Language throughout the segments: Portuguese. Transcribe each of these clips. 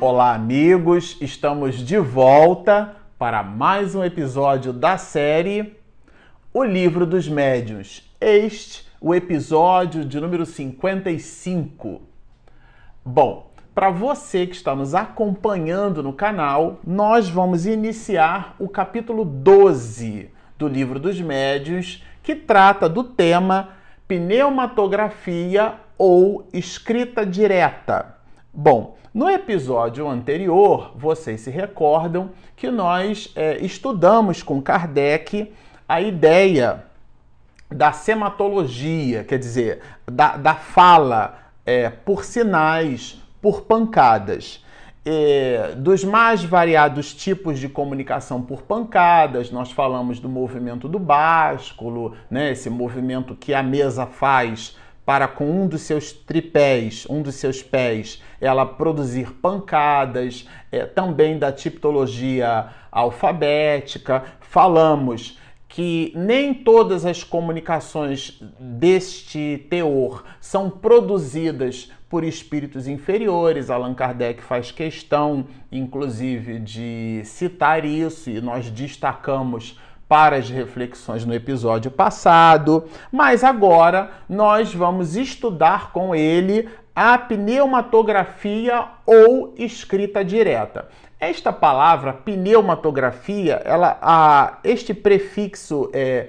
Olá, amigos! Estamos de volta para mais um episódio da série O Livro dos Médiuns. Este, o episódio de número 55. Bom, para você que está nos acompanhando no canal, nós vamos iniciar o capítulo 12 do Livro dos Médiuns, que trata do tema pneumatografia ou escrita direta. Bom, no episódio anterior, vocês se recordam que nós é, estudamos com Kardec a ideia da sematologia, quer dizer, da, da fala é, por sinais, por pancadas. É, dos mais variados tipos de comunicação por pancadas, nós falamos do movimento do básculo, né, esse movimento que a mesa faz para com um dos seus tripés, um dos seus pés, ela produzir pancadas, é, também da tipologia alfabética. Falamos que nem todas as comunicações deste teor são produzidas por espíritos inferiores. Allan Kardec faz questão, inclusive, de citar isso e nós destacamos para as reflexões no episódio passado, mas agora nós vamos estudar com ele a pneumatografia ou escrita direta. Esta palavra pneumatografia, ela, a, este prefixo é,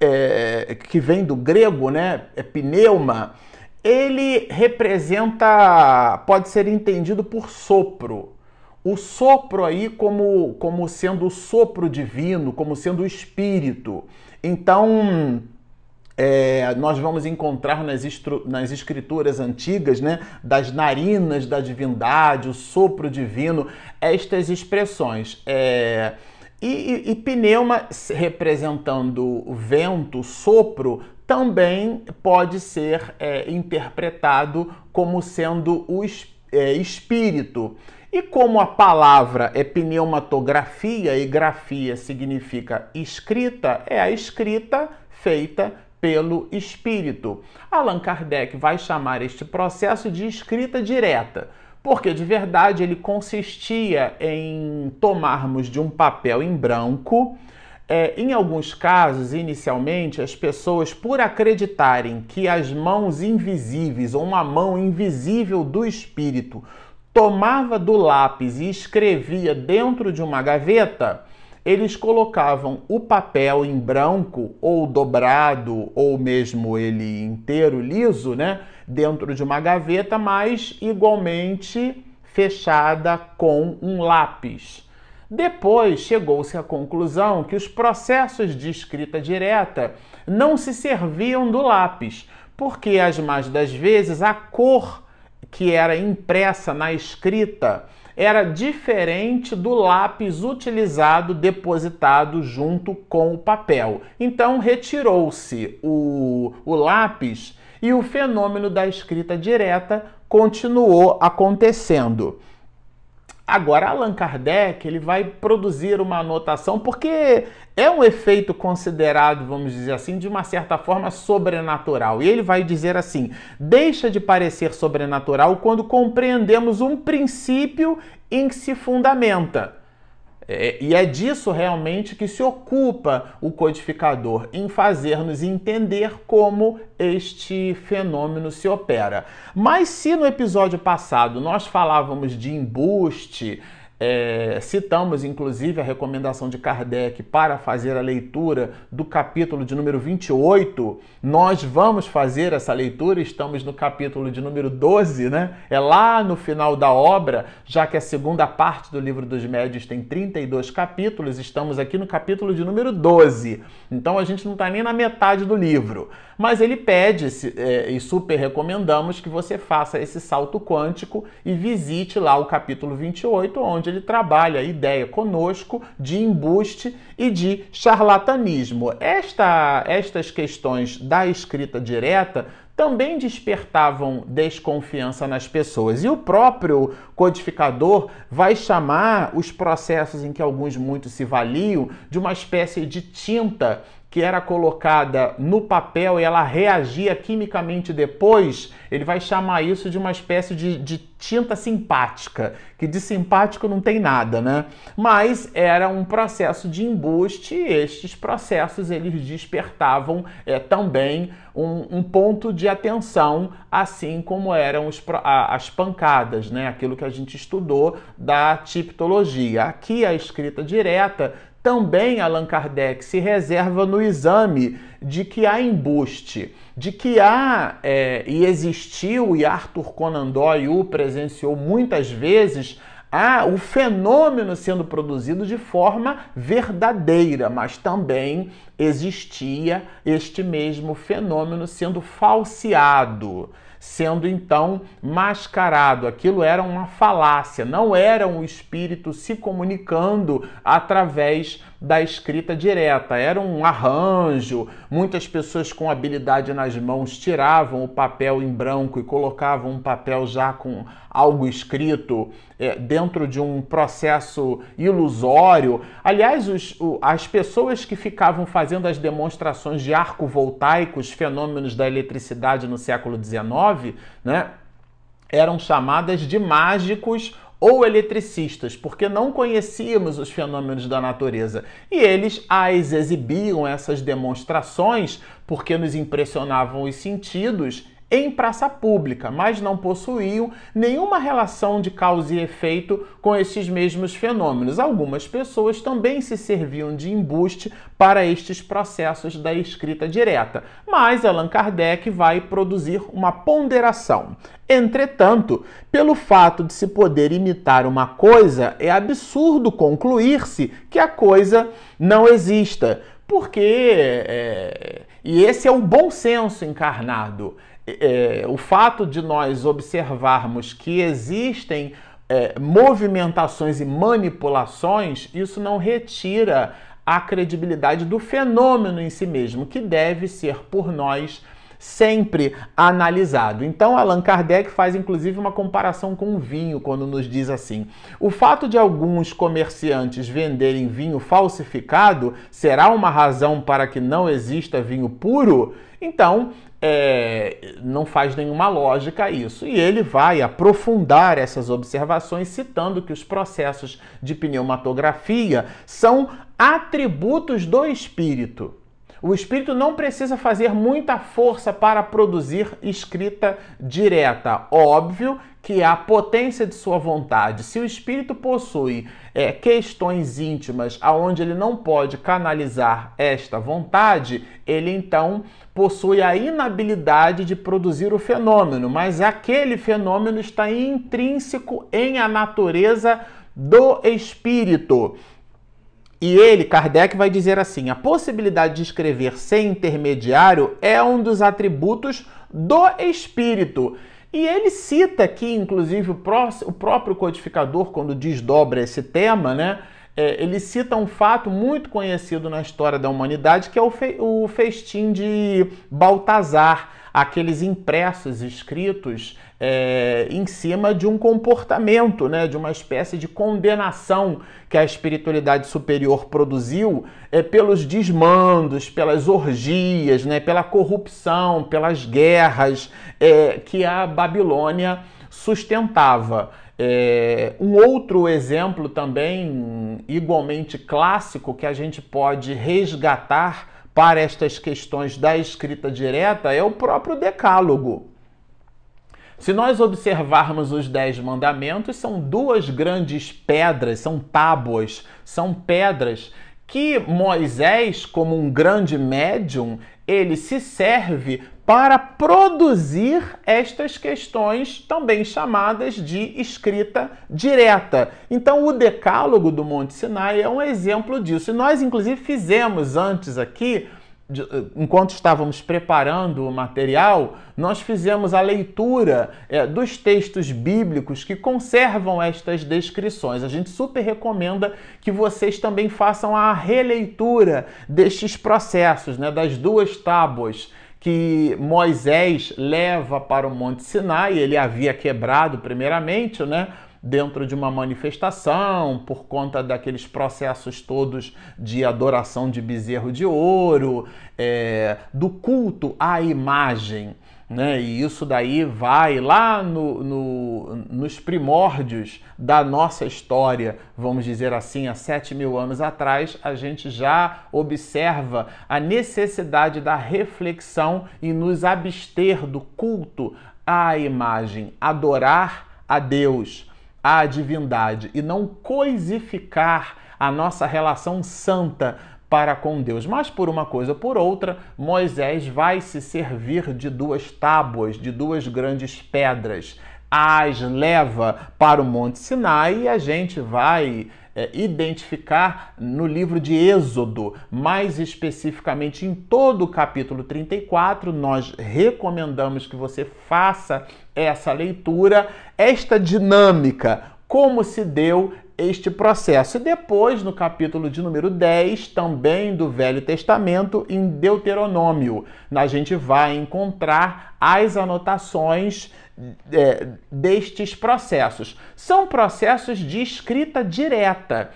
é, que vem do grego, né, é pneuma, ele representa, pode ser entendido por sopro o sopro aí como, como sendo o sopro divino, como sendo o espírito. Então, é, nós vamos encontrar nas, nas escrituras antigas, né, das narinas da divindade, o sopro divino, estas expressões. É, e, e, e pneuma, representando vento, sopro, também pode ser é, interpretado como sendo o é, espírito. E como a palavra é pneumatografia e grafia significa escrita, é a escrita feita pelo espírito. Allan Kardec vai chamar este processo de escrita direta, porque de verdade ele consistia em tomarmos de um papel em branco. É, em alguns casos, inicialmente, as pessoas, por acreditarem que as mãos invisíveis ou uma mão invisível do espírito tomava do lápis e escrevia dentro de uma gaveta, eles colocavam o papel em branco ou dobrado ou mesmo ele inteiro liso, né, dentro de uma gaveta, mas igualmente fechada com um lápis. Depois chegou-se à conclusão que os processos de escrita direta não se serviam do lápis, porque as mais das vezes a cor que era impressa na escrita era diferente do lápis utilizado depositado junto com o papel. Então retirou-se o, o lápis e o fenômeno da escrita direta continuou acontecendo. Agora, Allan Kardec ele vai produzir uma anotação porque é um efeito considerado, vamos dizer assim, de uma certa forma sobrenatural. E ele vai dizer assim: deixa de parecer sobrenatural quando compreendemos um princípio em que se fundamenta. É, e é disso realmente que se ocupa o codificador, em fazer-nos entender como este fenômeno se opera. Mas se no episódio passado nós falávamos de embuste, é, citamos inclusive a recomendação de Kardec para fazer a leitura do capítulo de número 28. Nós vamos fazer essa leitura, estamos no capítulo de número 12, né? É lá no final da obra, já que a segunda parte do livro dos médios tem 32 capítulos, estamos aqui no capítulo de número 12. Então a gente não está nem na metade do livro. Mas ele pede é, e super recomendamos que você faça esse salto quântico e visite lá o capítulo 28, onde ele trabalha a ideia conosco de embuste e de charlatanismo. Esta, estas questões da escrita direta também despertavam desconfiança nas pessoas. E o próprio codificador vai chamar os processos em que alguns muitos se valiam de uma espécie de tinta que era colocada no papel e ela reagia quimicamente depois, ele vai chamar isso de uma espécie de, de tinta simpática, que de simpático não tem nada, né? Mas era um processo de embuste e estes processos eles despertavam é, também um, um, ponto de atenção, assim como eram os, a, as pancadas, né? Aquilo que a gente estudou da tipologia. Aqui a escrita direta também Allan Kardec se reserva no exame de que há embuste, de que há é, e existiu, e Arthur Conan Doyle o presenciou muitas vezes, há o fenômeno sendo produzido de forma verdadeira, mas também existia este mesmo fenômeno sendo falseado sendo então mascarado. Aquilo era uma falácia, não era um espírito se comunicando através da escrita direta, era um arranjo. Muitas pessoas com habilidade nas mãos tiravam o papel em branco e colocavam um papel já com algo escrito é, dentro de um processo ilusório. Aliás, os, o, as pessoas que ficavam fazendo as demonstrações de arco voltaicos, fenômenos da eletricidade no século XIX, né, eram chamadas de mágicos ou eletricistas, porque não conhecíamos os fenômenos da natureza. E eles as exibiam, essas demonstrações, porque nos impressionavam os sentidos em praça pública, mas não possuíam nenhuma relação de causa e efeito com esses mesmos fenômenos. Algumas pessoas também se serviam de embuste para estes processos da escrita direta, mas Allan Kardec vai produzir uma ponderação. Entretanto, pelo fato de se poder imitar uma coisa, é absurdo concluir-se que a coisa não exista, porque. É, e esse é o bom senso encarnado. É, o fato de nós observarmos que existem é, movimentações e manipulações, isso não retira a credibilidade do fenômeno em si mesmo, que deve ser por nós sempre analisado. Então, Allan Kardec faz inclusive uma comparação com o vinho quando nos diz assim: o fato de alguns comerciantes venderem vinho falsificado será uma razão para que não exista vinho puro? Então, é, não faz nenhuma lógica isso. E ele vai aprofundar essas observações, citando que os processos de pneumatografia são atributos do espírito. O espírito não precisa fazer muita força para produzir escrita direta. Óbvio que a potência de sua vontade, se o espírito possui é, questões íntimas aonde ele não pode canalizar esta vontade, ele então possui a inabilidade de produzir o fenômeno, mas aquele fenômeno está intrínseco em a natureza do espírito. E ele, Kardec, vai dizer assim: a possibilidade de escrever sem intermediário é um dos atributos do espírito. E ele cita aqui, inclusive, o, próprio codificador, quando desdobra esse tema, né? É, ele cita um fato muito conhecido na história da humanidade, que é o, fe o festim de Baltazar, aqueles impressos escritos é, em cima de um comportamento, né, de uma espécie de condenação que a espiritualidade superior produziu é, pelos desmandos, pelas orgias, né, pela corrupção, pelas guerras é, que a Babilônia sustentava. É, um outro exemplo também igualmente clássico que a gente pode resgatar para estas questões da escrita direta é o próprio Decálogo. Se nós observarmos os Dez Mandamentos, são duas grandes pedras, são tábuas, são pedras que Moisés, como um grande médium, ele se serve para produzir estas questões também chamadas de escrita direta. Então, o Decálogo do Monte Sinai é um exemplo disso. E nós, inclusive, fizemos antes aqui enquanto estávamos preparando o material, nós fizemos a leitura é, dos textos bíblicos que conservam estas descrições. A gente super recomenda que vocês também façam a releitura destes processos, né, das duas tábuas que Moisés leva para o Monte Sinai. Ele havia quebrado primeiramente, né? Dentro de uma manifestação, por conta daqueles processos todos de adoração de bezerro de ouro, é, do culto à imagem. Né? E isso daí vai lá no, no, nos primórdios da nossa história, vamos dizer assim, há sete mil anos atrás, a gente já observa a necessidade da reflexão e nos abster do culto à imagem, adorar a Deus, a divindade e não coisificar a nossa relação santa para com Deus. Mas por uma coisa ou por outra, Moisés vai se servir de duas tábuas, de duas grandes pedras. As leva para o Monte Sinai e a gente vai é, identificar no livro de Êxodo, mais especificamente em todo o capítulo 34. Nós recomendamos que você faça essa leitura, esta dinâmica, como se deu este processo. E depois, no capítulo de número 10, também do Velho Testamento, em Deuteronômio, a gente vai encontrar as anotações é, destes processos. São processos de escrita direta.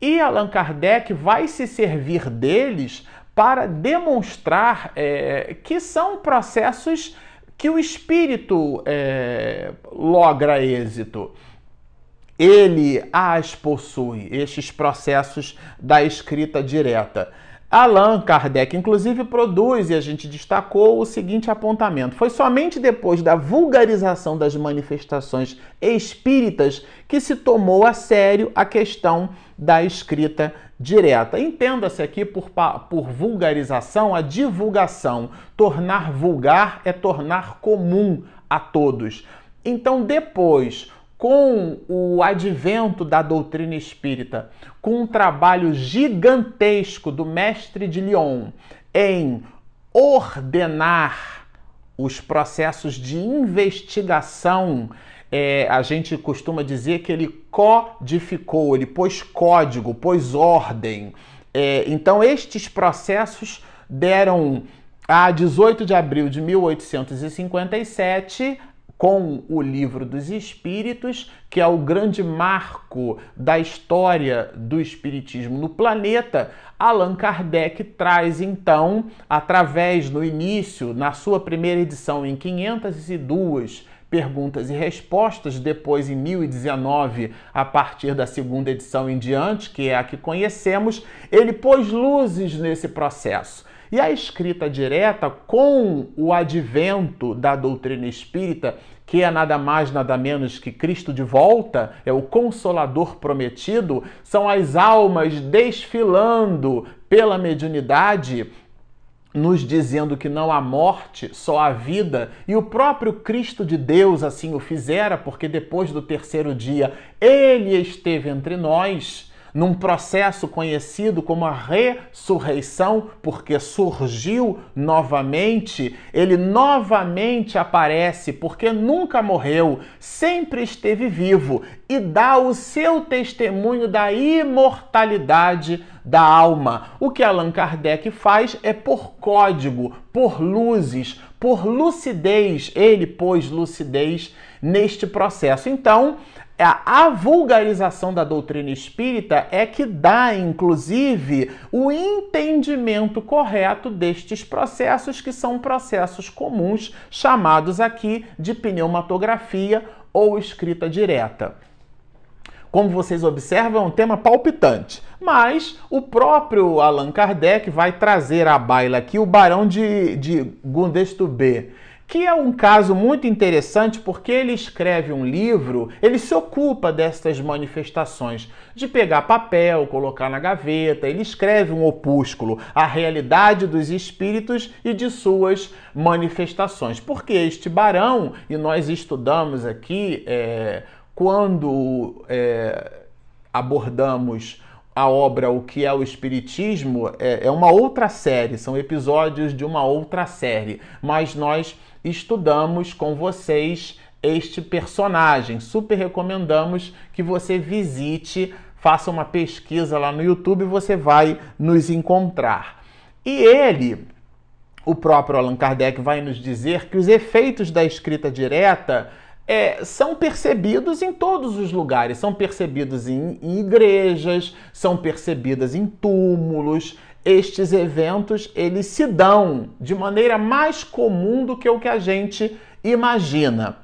E Allan Kardec vai se servir deles para demonstrar é, que são processos que o espírito é, logra êxito ele as possui, estes processos da escrita direta. Allan Kardec, inclusive, produz, e a gente destacou o seguinte apontamento: foi somente depois da vulgarização das manifestações espíritas que se tomou a sério a questão da escrita direta. Entenda-se aqui por, por vulgarização a divulgação. Tornar vulgar é tornar comum a todos. Então, depois com o advento da doutrina espírita, com um trabalho gigantesco do mestre de Lyon em ordenar os processos de investigação, é, a gente costuma dizer que ele codificou, ele pôs código, pôs ordem. É, então, estes processos deram a 18 de abril de 1857 com o Livro dos Espíritos, que é o grande marco da história do Espiritismo no planeta, Allan Kardec traz então, através no início, na sua primeira edição, em 502 perguntas e respostas, depois em 1019, a partir da segunda edição em diante, que é a que conhecemos, ele pôs luzes nesse processo. E a escrita direta, com o advento da doutrina espírita, que é nada mais, nada menos que Cristo de volta, é o consolador prometido, são as almas desfilando pela mediunidade nos dizendo que não há morte, só há vida, e o próprio Cristo de Deus assim o fizera, porque depois do terceiro dia ele esteve entre nós num processo conhecido como a ressurreição, porque surgiu novamente, ele novamente aparece, porque nunca morreu, sempre esteve vivo e dá o seu testemunho da imortalidade da alma. O que Allan Kardec faz é por código, por luzes, por lucidez, ele pôs lucidez neste processo. Então, a vulgarização da doutrina espírita é que dá, inclusive, o entendimento correto destes processos, que são processos comuns, chamados aqui de pneumatografia ou escrita direta. Como vocês observam, é um tema palpitante, mas o próprio Allan Kardec vai trazer à baila aqui o Barão de, de Gundestubé que é um caso muito interessante porque ele escreve um livro, ele se ocupa dessas manifestações, de pegar papel, colocar na gaveta, ele escreve um opúsculo, A Realidade dos Espíritos e de Suas Manifestações. Porque este barão, e nós estudamos aqui é, quando é, abordamos a obra O que é o Espiritismo, é, é uma outra série, são episódios de uma outra série, mas nós estudamos com vocês este personagem. Super recomendamos que você visite, faça uma pesquisa lá no YouTube você vai nos encontrar. E ele, o próprio Allan Kardec, vai nos dizer que os efeitos da escrita direta é, são percebidos em todos os lugares, são percebidos em, em igrejas, são percebidas em túmulos. Estes eventos eles se dão de maneira mais comum do que o que a gente imagina.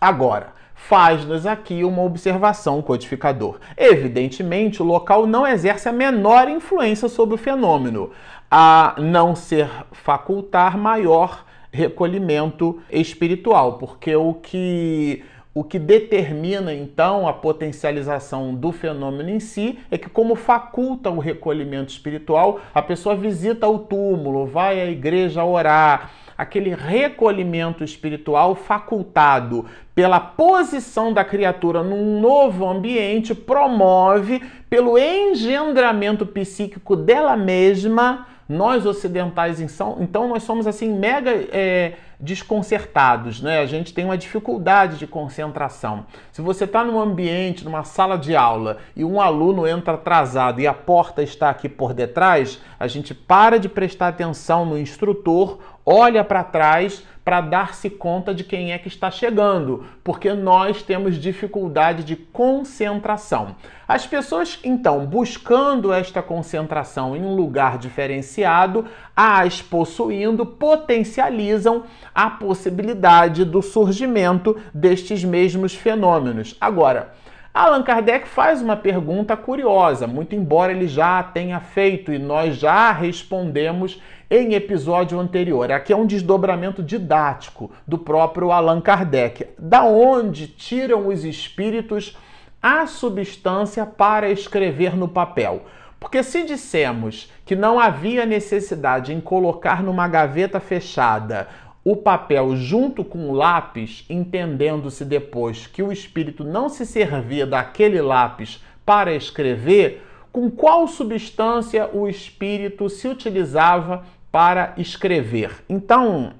Agora, faz-nos aqui uma observação codificador. Evidentemente, o local não exerce a menor influência sobre o fenômeno, a não ser facultar maior recolhimento espiritual, porque o que o que determina então a potencialização do fenômeno em si é que, como faculta o recolhimento espiritual, a pessoa visita o túmulo, vai à igreja orar, aquele recolhimento espiritual facultado pela posição da criatura num novo ambiente promove pelo engendramento psíquico dela mesma nós ocidentais, então, nós somos assim mega é, desconcertados, né? A gente tem uma dificuldade de concentração. Se você está num ambiente, numa sala de aula e um aluno entra atrasado e a porta está aqui por detrás, a gente para de prestar atenção no instrutor, olha para trás para dar-se conta de quem é que está chegando, porque nós temos dificuldade de concentração. As pessoas, então, buscando esta concentração em um lugar diferenciado, as possuindo, potencializam a possibilidade do surgimento destes mesmos fenômenos. Agora, Allan Kardec faz uma pergunta curiosa, muito embora ele já tenha feito e nós já respondemos em episódio anterior. Aqui é um desdobramento didático do próprio Allan Kardec. Da onde tiram os espíritos a substância para escrever no papel? Porque se dissemos que não havia necessidade em colocar numa gaveta fechada o papel junto com o lápis, entendendo-se depois que o espírito não se servia daquele lápis para escrever, com qual substância o espírito se utilizava para escrever. Então,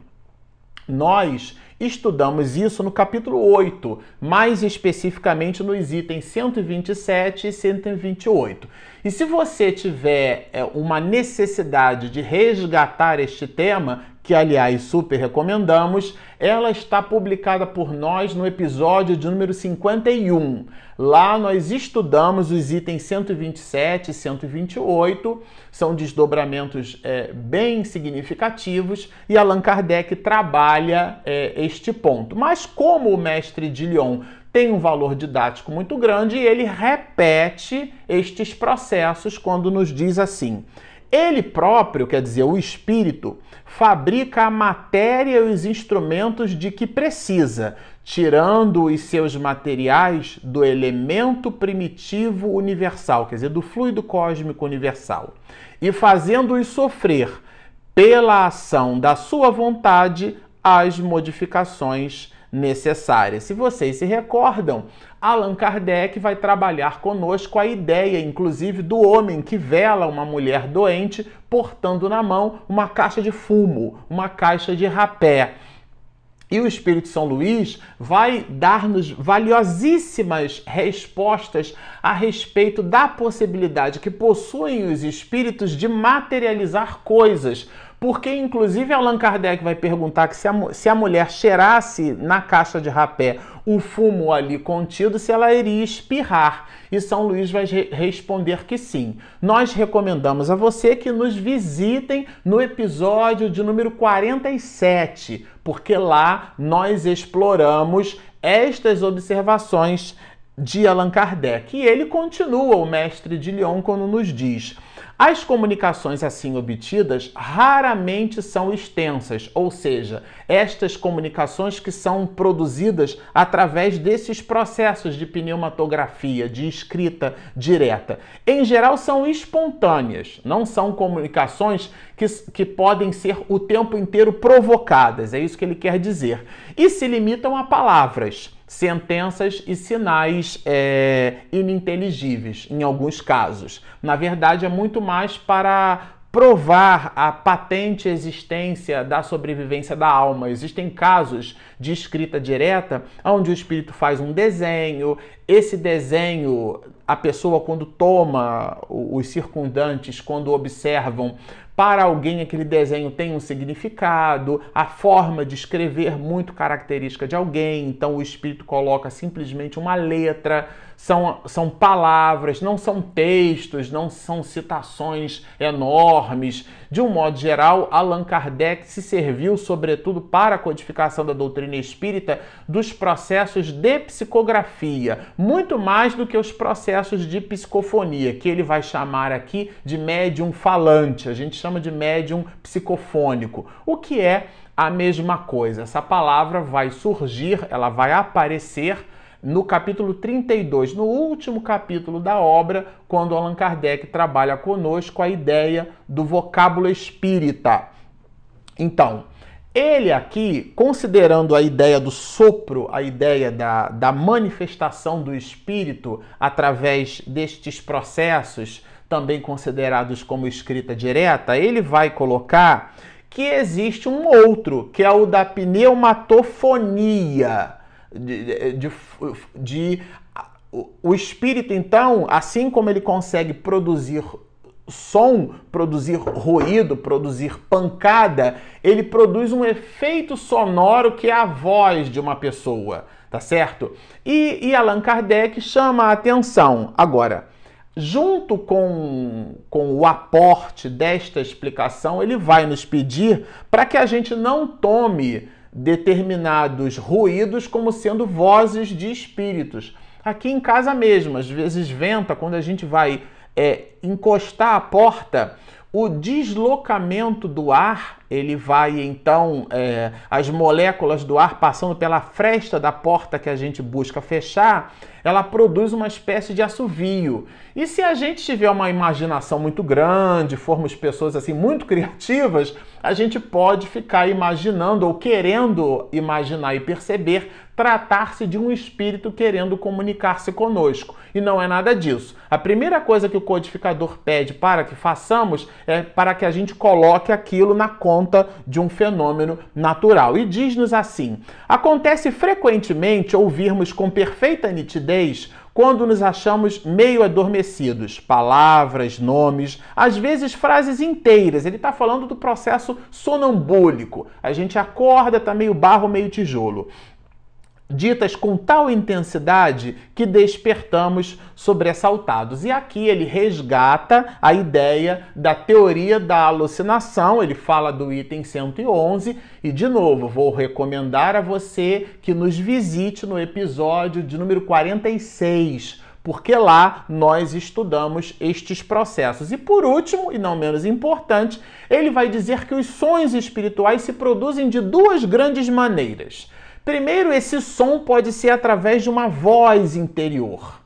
nós estudamos isso no capítulo 8, mais especificamente nos itens 127 e 128. E se você tiver é, uma necessidade de resgatar este tema, que aliás super recomendamos, ela está publicada por nós no episódio de número 51. Lá nós estudamos os itens 127 e 128, são desdobramentos é, bem significativos e Allan Kardec trabalha é, este ponto. Mas como o mestre de Lyon tem um valor didático muito grande ele repete estes processos quando nos diz assim: ele próprio, quer dizer, o espírito, fabrica a matéria e os instrumentos de que precisa, tirando os seus materiais do elemento primitivo universal, quer dizer, do fluido cósmico universal, e fazendo-os sofrer pela ação da sua vontade as modificações necessárias. Se vocês se recordam, Allan Kardec vai trabalhar conosco a ideia, inclusive, do homem que vela uma mulher doente portando na mão uma caixa de fumo, uma caixa de rapé. E o Espírito São Luís vai dar-nos valiosíssimas respostas a respeito da possibilidade que possuem os espíritos de materializar coisas, porque, inclusive, Allan Kardec vai perguntar que se a, se a mulher cheirasse na caixa de rapé o fumo ali contido, se ela iria espirrar. E São Luís vai re responder que sim. Nós recomendamos a você que nos visitem no episódio de número 47, porque lá nós exploramos estas observações de Allan Kardec. E ele continua, o mestre de Lyon, quando nos diz. As comunicações assim obtidas raramente são extensas, ou seja, estas comunicações que são produzidas através desses processos de pneumatografia, de escrita direta, em geral são espontâneas, não são comunicações que, que podem ser o tempo inteiro provocadas, é isso que ele quer dizer, e se limitam a palavras sentenças e sinais é, ininteligíveis, em alguns casos. Na verdade, é muito mais para provar a patente existência da sobrevivência da alma. Existem casos de escrita direta onde o espírito faz um desenho, esse desenho, a pessoa quando toma os circundantes, quando observam, Para alguém, aquele desenho tem um significado, a forma de escrever muito característica de alguém, então o espírito coloca simplesmente uma letra são, são palavras, não são textos, não são citações enormes. De um modo geral, Allan Kardec se serviu, sobretudo para a codificação da doutrina espírita, dos processos de psicografia, muito mais do que os processos de psicofonia, que ele vai chamar aqui de médium falante, a gente chama de médium psicofônico, o que é a mesma coisa. Essa palavra vai surgir, ela vai aparecer no capítulo 32, no último capítulo da obra, quando Allan Kardec trabalha conosco a ideia do vocábulo espírita. Então, ele aqui, considerando a ideia do sopro, a ideia da, da manifestação do espírito através destes processos, também considerados como escrita direta, ele vai colocar que existe um outro, que é o da pneumatofonia de, de, de, o espírito, então, assim como ele consegue produzir som, produzir ruído, produzir pancada, ele produz um efeito sonoro que é a voz de uma pessoa, tá certo? E, e Allan Kardec chama a atenção. Agora, junto com, com o aporte desta explicação, ele vai nos pedir para que a gente não tome determinados ruídos como sendo vozes de espíritos. Aqui em casa mesmo, às vezes venta quando a gente vai é, encostar a porta, o deslocamento do ar, ele vai então, é, as moléculas do ar passando pela fresta da porta que a gente busca fechar, ela produz uma espécie de assovio. E se a gente tiver uma imaginação muito grande, formos pessoas assim muito criativas, a gente pode ficar imaginando ou querendo imaginar e perceber tratar-se de um espírito querendo comunicar-se conosco. E não é nada disso. A primeira coisa que o codificador pede para que façamos é para que a gente coloque aquilo na conta de um fenômeno natural. E diz-nos assim: acontece frequentemente ouvirmos com perfeita nitidez quando nos achamos meio adormecidos. Palavras, nomes, às vezes frases inteiras. Ele está falando do processo sonambúlico. A gente acorda, está meio barro, meio tijolo ditas com tal intensidade que despertamos sobressaltados. E aqui ele resgata a ideia da teoria da alucinação, ele fala do item 111 e de novo vou recomendar a você que nos visite no episódio de número 46 porque lá nós estudamos estes processos. E por último, e não menos importante, ele vai dizer que os sonhos espirituais se produzem de duas grandes maneiras. Primeiro, esse som pode ser através de uma voz interior.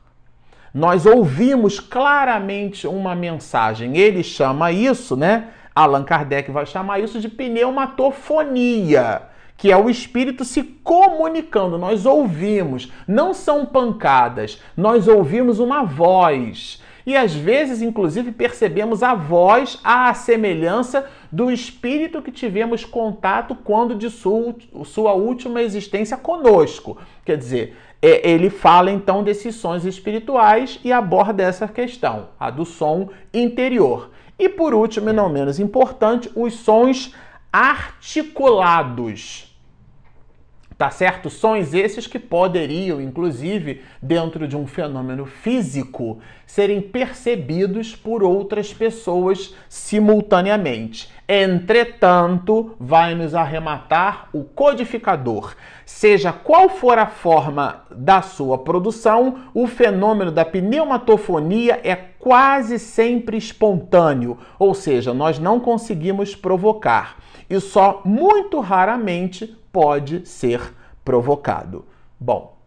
Nós ouvimos claramente uma mensagem. Ele chama isso, né? Allan Kardec vai chamar isso de pneumatofonia, que é o espírito se comunicando. Nós ouvimos, não são pancadas, nós ouvimos uma voz e às vezes, inclusive, percebemos a voz à semelhança do espírito que tivemos contato quando de sua, sua última existência conosco. Quer dizer, é, ele fala então desses sons espirituais e aborda essa questão, a do som interior. E por último, e não menos importante, os sons articulados. Tá certo? Sons esses que poderiam, inclusive, dentro de um fenômeno físico, serem percebidos por outras pessoas simultaneamente. Entretanto, vai nos arrematar o codificador. Seja qual for a forma da sua produção, o fenômeno da pneumatofonia é quase sempre espontâneo, ou seja, nós não conseguimos provocar e só muito raramente pode ser provocado. Bom,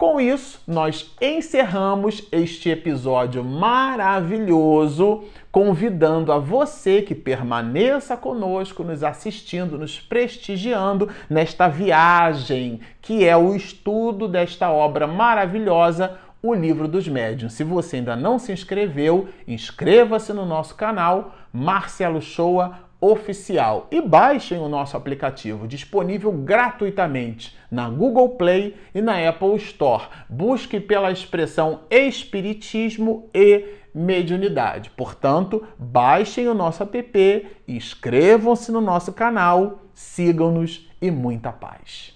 com isso, nós encerramos este episódio maravilhoso, convidando a você que permaneça conosco, nos assistindo, nos prestigiando nesta viagem que é o estudo desta obra maravilhosa, o Livro dos Médiuns. Se você ainda não se inscreveu, inscreva-se no nosso canal Marcelo Shoa oficial e baixem o nosso aplicativo disponível gratuitamente na Google Play e na Apple Store. Busque pela expressão Espiritismo e mediunidade. Portanto, baixem o nosso app, inscrevam-se no nosso canal, sigam-nos e muita paz.